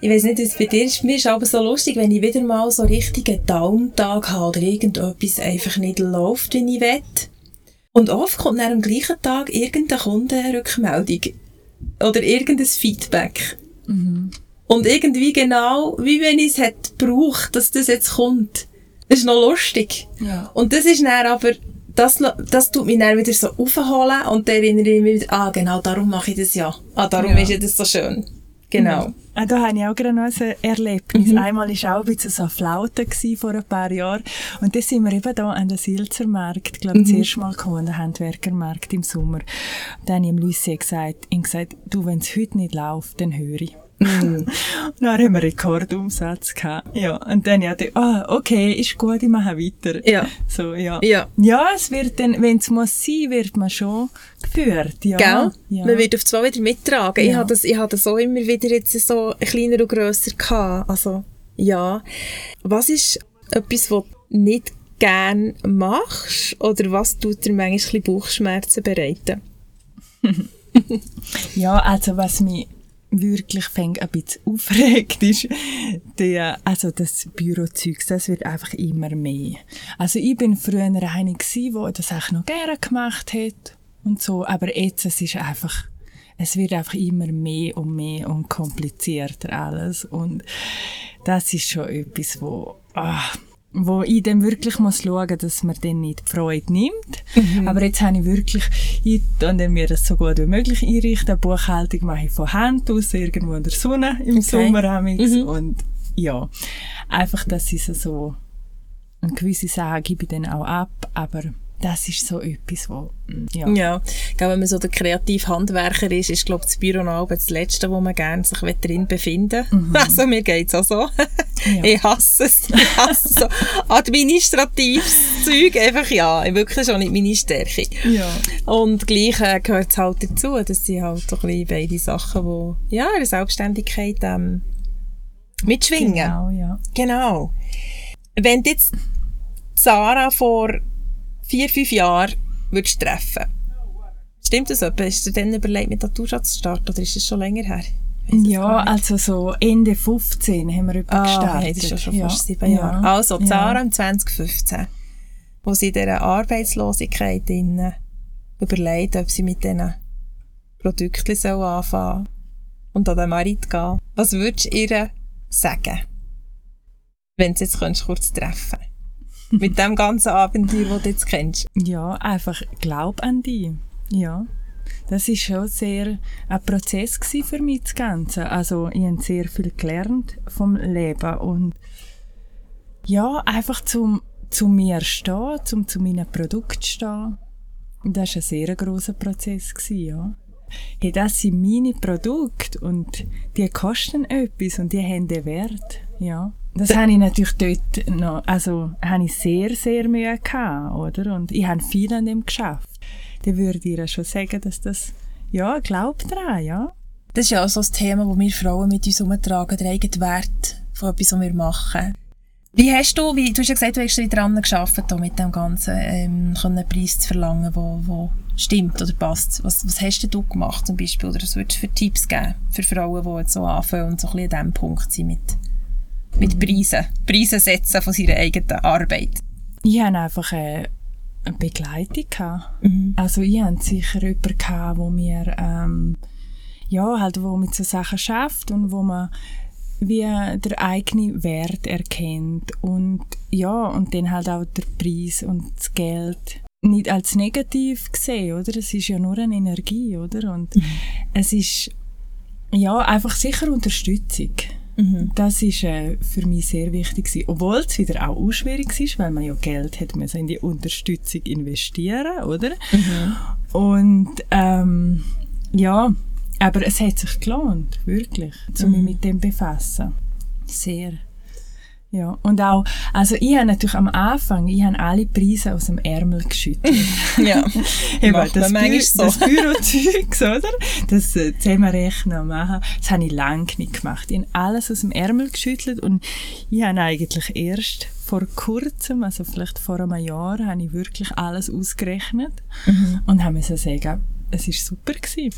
Ich weiß nicht, es bei dir ist. Mir ist aber so lustig, wenn ich wieder mal so richtigen Daumentag habe oder irgendetwas einfach nicht läuft, wie ich will. Und oft kommt dann am gleichen Tag irgendeine Kundenrückmeldung oder irgendein Feedback. Und irgendwie genau, wie wenn ich es hätte gebraucht, dass das jetzt kommt. Das ist noch lustig. Ja. Und das ist dann aber, das, das tut mich dann wieder so aufholen und dann erinnere ich mich wieder, ah, genau, darum mache ich das ja. Ah, darum Ja. ist ja das so schön. Genau. Ah, da habe ich auch gerade noch ein Erlebnis. Einmal war auch ein bisschen so eine Flaute vor ein paar Jahren. Und dann sind wir eben da an den Silzermarkt, ich glaube, das erste Mal gekommen, an den Handwerkermarkt im Sommer. Und dann habe ich ihm Lucie gesagt, ihm gesagt, du, wenn es heute nicht läuft, dann höre ich. Und dann haben wir Rekordumsatz gehabt. Ja, und dann ja, ah, okay, ist gut, ich mache weiter. Ja. So, ja. Ja. Ja, es wird dann, wenn es muss sein, wird man schon geführt, ja. Gell? Ja. Man wird auf zwei wieder mittragen. Ich Ja. habe das, ich habe das auch immer wieder jetzt so kleiner und grösser gehabt. Also, ja. Was ist etwas, was du nicht gern machst? Oder was tut dir manchmal ein bisschen Bauchschmerzen bereiten? Ja, also was mich wirklich fängt ein bisschen aufregt ist, der, also das Bürozeugs, das wird einfach immer mehr. Also ich bin früher eine gewesen, die das auch noch gerne gemacht hat und so, aber jetzt es ist einfach, es wird einfach immer mehr und mehr und komplizierter alles und das ist schon etwas, wo, ah, wo ich dann wirklich muss schauen, dass man dann nicht die Freude nimmt. Aber jetzt habe ich wirklich, ich dann mir das so gut wie möglich einrichten. Die Buchhaltung mache ich von Hand aus, irgendwo in der Sonne, im Sommer amix. Und ja, einfach, dass ich so, so eine gewisse Sache gebe ich dann auch ab, aber das ist so etwas, wo, mm, ja. Ja, glaube, wenn man so der kreative Handwerker ist, ist, glaube ich, das Büro noch das Letzte, wo man gerne sich drin befinden mhm. Also, mir geht's auch so. Ja. Ich hasse es. Ich hasse so administratives Zeug. Einfach, ja, wirklich schon nicht meine Stärke. Ja. Und gleich äh, gehört es halt dazu. Das sind halt so ein bisschen beide Sachen, die, ja, der Selbstständigkeit, ähm, mitschwingen. Genau, ja. Genau. Wenn jetzt Sarah vor vier, fünf Jahren würdest treffen Stimmt das etwa? Hast du dir dann überlegt, mit Naturschatz zu starten oder ist das schon länger her? Ja, also so Ende 15 haben wir ah, gestartet. das ist ja schon fast sieben Jahre. Ja. Also, Zara im 2015, wo sie dieser Arbeitslosigkeit innen überlegt, ob sie mit diesen Produkten so anfangen und an den Marit gehen. Was würdest du ihr sagen, wenn du jetzt kurz treffen Mit dem ganzen Abenteuer, das du jetzt kennst. Ja, einfach glaub an dich. Ja. Das ist schon sehr ein Prozess für mich, das Ganze. Also, ich habe sehr viel gelernt vom Leben und ja, einfach zum, zu mir stehen, zum zu meinen Produkten stehen. Und das war ein sehr grosser Prozess, ja. Hey, das sind meine Produkte und die kosten etwas und die haben den Wert, ja. Das habe ich natürlich dort noch, also, habe ich sehr, sehr Mühe gehabt, oder? Und ich habe viel an dem geschafft dann würde ich ihr schon sagen, dass das, ja, glaubt daran, ja. Das ist ja auch so ein Thema, das wir Frauen mit uns umtragen, der eigene Wert von etwas, was wir machen. Wie hast du, wie, du hast ja gesagt, du hast daran gearbeitet, mit dem Ganzen, ähm, einen Preis zu verlangen, wo, wo stimmt oder passt. Was, was hast du gemacht zum Beispiel? Oder was würdest du für Tipps geben für Frauen, die jetzt so anfangen und so ein bisschen an diesem Punkt sind mit, mit. Preisen, Preisen setzen von ihrer eigenen Arbeit? Ich habe einfach eine Begleitung. Mhm. Also ich hatte sicher jemanden wo mir ähm, ja, halt, wo mit so Sachen schafft und wo man wie der eigene Wert erkennt und ja, und dann halt auch der Preis und das Geld nicht als negativ gesehen, oder? Es ist ja nur eine Energie, oder? Und mhm. es ist ja einfach sicher Unterstützung. Mhm. Das ist äh, für mich sehr wichtig gewesen. Obwohl es wieder auch schwierig ist, weil man ja Geld hat müssen in die Unterstützung investieren, oder? Mhm. Und ähm, ja, aber es hat sich gelohnt, wirklich, zu mhm. mich mit dem befassen. Sehr. Ja, und auch, also ich habe natürlich am Anfang, ich habe alle Preise aus dem Ärmel geschüttet. ja, Eben, das, Bü so. das Bürozeugs, oder? Das äh, Zusammenrechnen machen, das habe ich lange nicht gemacht. Ich habe alles aus dem Ärmel geschüttelt und ich habe eigentlich erst vor kurzem, also vielleicht vor einem Jahr, habe ich wirklich alles ausgerechnet mhm. und habe mir sagen, es war super gewesen.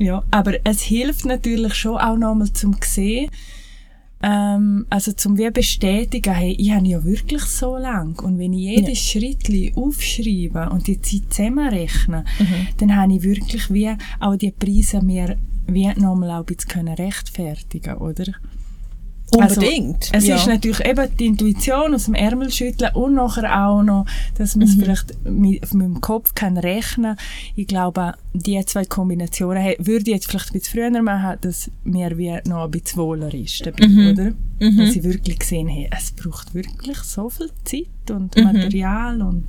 Ja, aber es hilft natürlich schon auch nochmal zum sehen, ähm, also zum wie bestätigen, hey, ich habe ja wirklich so lang und wenn ich jedes ja. Schritt aufschreibe und die Zeit zusammenrechne, mhm. dann habe ich wirklich wie auch die Preise mir wie nochmal auch ein bisschen rechtfertigen, oder? Unbedingt. Also, es ja. ist natürlich eben die Intuition aus dem Ärmel schütteln und nachher auch noch, dass man es mhm. vielleicht mit, mit dem Kopf kann rechnen Ich glaube, die zwei Kombinationen hey, würde ich jetzt vielleicht ein bisschen früher machen, dass mir wie noch ein bisschen wohler ist dabei, mhm. oder? Mhm. Dass ich wirklich gesehen habe, es braucht wirklich so viel Zeit und mhm. Material und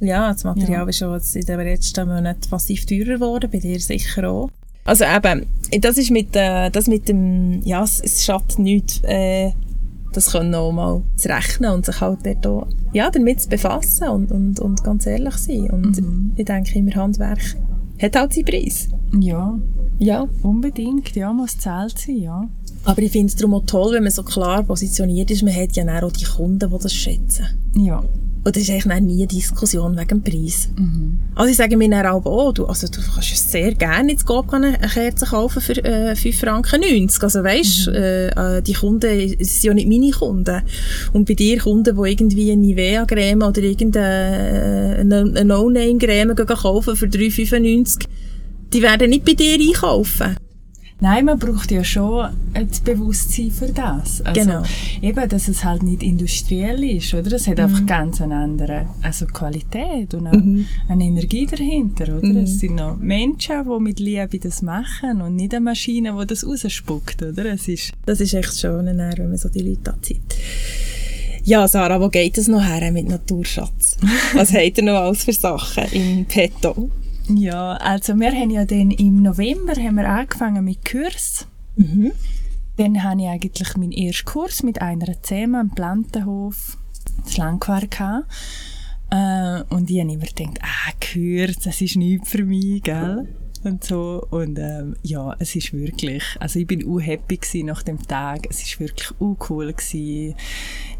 ja, das Material ja. ist schon in den letzten Monaten massiv teurer geworden, bei dir sicher auch. Also eben, das ist mit, äh, das mit dem, ja, es, es schadet nichts, äh, das können auch mal zu rechnen und sich halt dort auch, ja, damit zu befassen und, und, und ganz ehrlich sein. Und mhm. ich denke immer, Handwerk hat halt seinen Preis. Ja. Ja. Unbedingt, ja, muss zahlt sein, ja. Aber ich finde es darum auch toll, wenn man so klar positioniert ist, man hat ja auch die Kunden, die das schätzen. Ja. Und das ist eigentlich nie eine Diskussion wegen dem Preis. Mhm. Also ich sage mir dann auch, oh, du, also du kannst sehr gerne ins Coop eine Kerze kaufen für äh, 5 Franken 90. Also weisst, mhm. äh, äh, die Kunden sind ja nicht meine Kunden. Und bei dir Kunden, die irgendwie eine Nivea-Creme oder irgendeine äh, No-Name-Creme kaufen für 3,95, die werden nicht bei dir einkaufen. Nein, man braucht ja schon das Bewusstsein für das. Also genau. Eben, dass es halt nicht industriell ist, oder? Es hat mhm. einfach ganz eine andere also Qualität und mhm. eine Energie dahinter, oder? Mhm. Es sind noch Menschen, die mit Liebe das machen und nicht eine Maschine, die das rausspuckt, oder? Es ist das ist echt schön, wenn man so die Leute anzieht. Ja, Sarah, wo geht es noch her mit Naturschatz? Was habt ihr noch alles für Sachen im Petto? Ja, also wir haben ja dann im November haben wir angefangen mit Kurs. Mhm. Dann habe ich eigentlich meinen ersten Kurs mit einer Zähme am Plantenhof, das Langquar. Äh, und ich habe immer gedacht, ah, Kurs, das ist nichts für mich, gell? Und so. Und ähm, ja, es ist wirklich, also ich bin auch happy nach dem Tag. Es ist wirklich auch cool gewesen.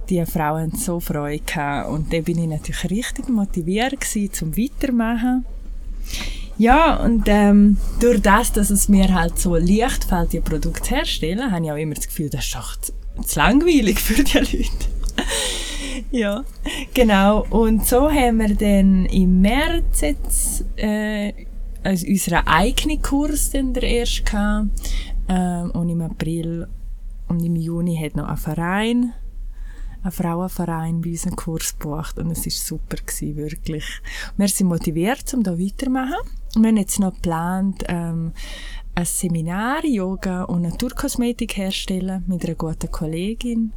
Die Frauen so Freude gehabt. Und dann bin ich natürlich richtig motiviert gewesen, zum Weitermachen. Ja, und ähm, durch das, dass es mir halt so leicht fällt, die Produkte herzustellen, habe ich auch immer das Gefühl, das ist doch zu langweilig für die Leute. ja, genau. Und so haben wir dann im März jetzt äh, also unseren eigenen Kurs dann der erste gehabt. Ähm, und im April und im Juni hat noch ein Verein ein Frauenverein bei uns einen Kurs gebucht und es war super gewesen, wirklich. Wir sind motiviert, um da weiterzumachen. Wir haben jetzt noch geplant, ähm, ein Seminar Yoga und Naturkosmetik herstellen mit einer guten Kollegin,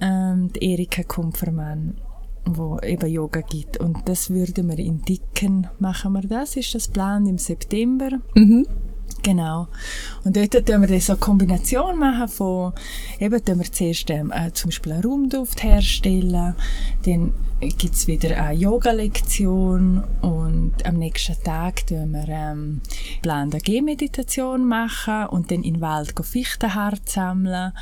ähm, die Erika Kumpfermann, wo eben Yoga gibt. Und das würden wir in Dicken machen wir das, ist das Plan im September. Mhm. Genau. Und dort tun wir dann so eine Kombination machen von, eben tun wir zuerst ähm, äh, zum Beispiel einen Raumduft herstellen, dann gibt's wieder eine Yoga-Lektion und am nächsten Tag tun wir ähm, Plan der G-Meditation machen und dann in den Wald Fichtenharz sammeln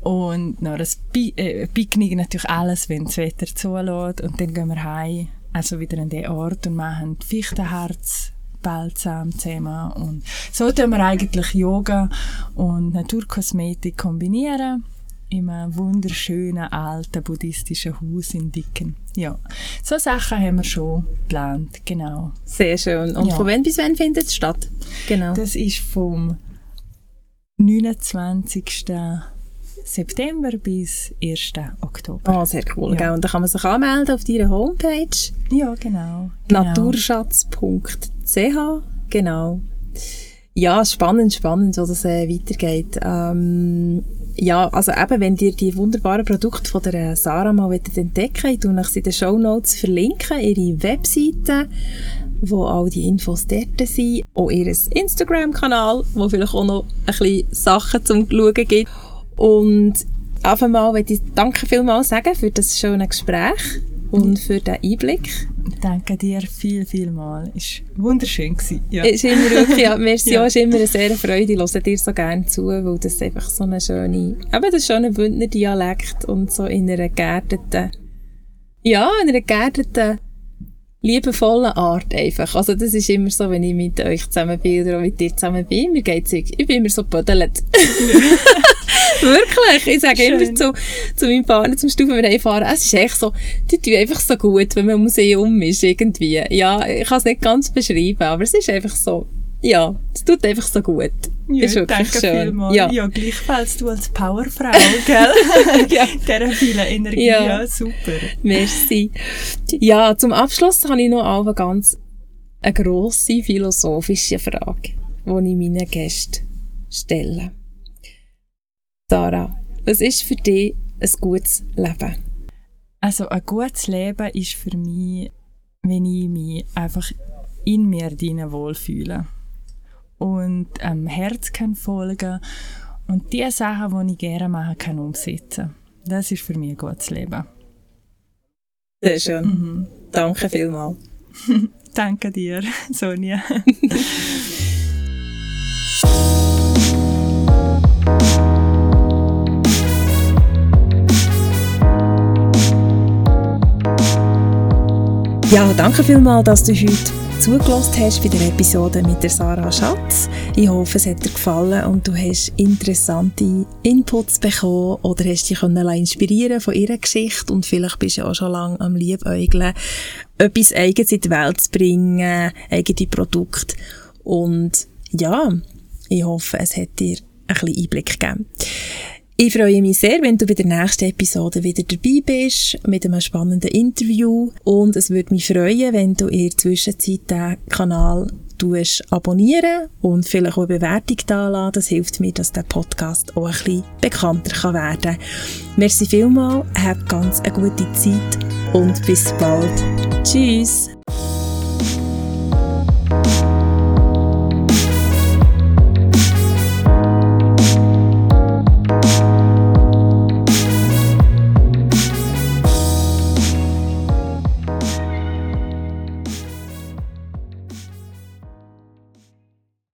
und noch ein Pi äh, Picknick, natürlich alles, wenn das Wetter zulässt und dann gehen wir heim, also wieder an den Ort und machen Fichtenharz Balsam zusammen. Und so tun wir eigentlich Yoga und Naturkosmetik kombinieren in einem wunderschönen alten buddhistischen Haus in Dicken. Ja, so Sachen haben wir schon geplant, genau. Sehr schön. Und Ja. von wann bis wann findet es statt? Genau. Das ist vom 29. September bis 1. Oktober. Oh, sehr cool. Ja. Gell? Und da kann man sich anmelden auf deiner Homepage. Ja, genau. genau. naturschatz.ch. Genau. Ja, spannend, spannend, wo das äh, weitergeht. Ähm, ja, also eben, wenn ihr die wunderbaren Produkte von der äh, Sarah mal wollt entdecken ich tue euch sie in den Shownotes verlinken, ihre Webseite, wo all die Infos dort sind, auch ihr Instagram-Kanal, wo vielleicht auch noch ein bisschen Sachen zum Schauen gibt. Und einfach mal möchte ich danke vielmals sagen für das schöne Gespräch und für den Einblick. Danke dir viel, viel mal. Ist wunderschön gewesen. Ja. Ist immer wirklich, ja, merci, Ja. ist immer eine sehr Freude, ich höre dir so gerne zu, weil das einfach so eine schöne, eben das schöne Bündner Dialekt und so in einer geerdeten, ja, in einer geerdeten, liebevollen Art einfach. Also das ist immer so, wenn ich mit euch zusammen bin oder mit dir zusammen bin, mir geht's, ich bin immer so gebödelt. Wirklich, ich sage immer Schön. zu, zu meinem Partner zum Stufenverein fahren, es ist echt so, die tun einfach so gut, wenn man im Museum ist, irgendwie. Ja, ich kann es nicht ganz beschreiben, aber es ist einfach so, ja, es tut einfach so gut. Ja, ist wirklich danke schön. vielmals. Ja. Ja. gleichfalls du als Powerfrau, gell? Ja. Dieser vielen Energie, Ja. ja. super. Merci. Ja, zum Abschluss habe ich noch eine ganz eine grosse philosophische Frage, die ich meinen Gästen stelle. Sarah, was ist für dich ein gutes Leben? Also ein gutes Leben ist für mich, wenn ich mich einfach in mir drinnen wohlfühle und am Herz kann folgen und die Sachen, die ich gerne machen kann, umsetzen. Das ist für mich ein gutes Leben. Sehr schön. Mhm. Danke vielmals. Danke dir, Sonja. Ja, danke vielmals, dass du heute zugelassen hast bei der Episode mit der Sarah Schatz. Ich hoffe, es hat dir gefallen und du hast interessante Inputs bekommen oder hast dich können inspirieren von ihrer Geschichte und vielleicht bist du auch schon lange am Liebäugeln, etwas Eigenes in die Welt zu bringen, eigene Produkte. Und ja, ich hoffe, es hat dir ein bisschen Einblick gegeben. Ich freue mich sehr, wenn du bei der nächsten Episode wieder dabei bist, mit einem spannenden Interview. Und es würde mich freuen, wenn du in der Zwischenzeit den Kanal abonnieren und vielleicht auch eine Bewertung da. Das hilft mir, dass der Podcast auch ein bisschen bekannter kann werden kann. Merci vielmals, habt ganz eine gute Zeit und bis bald. Tschüss!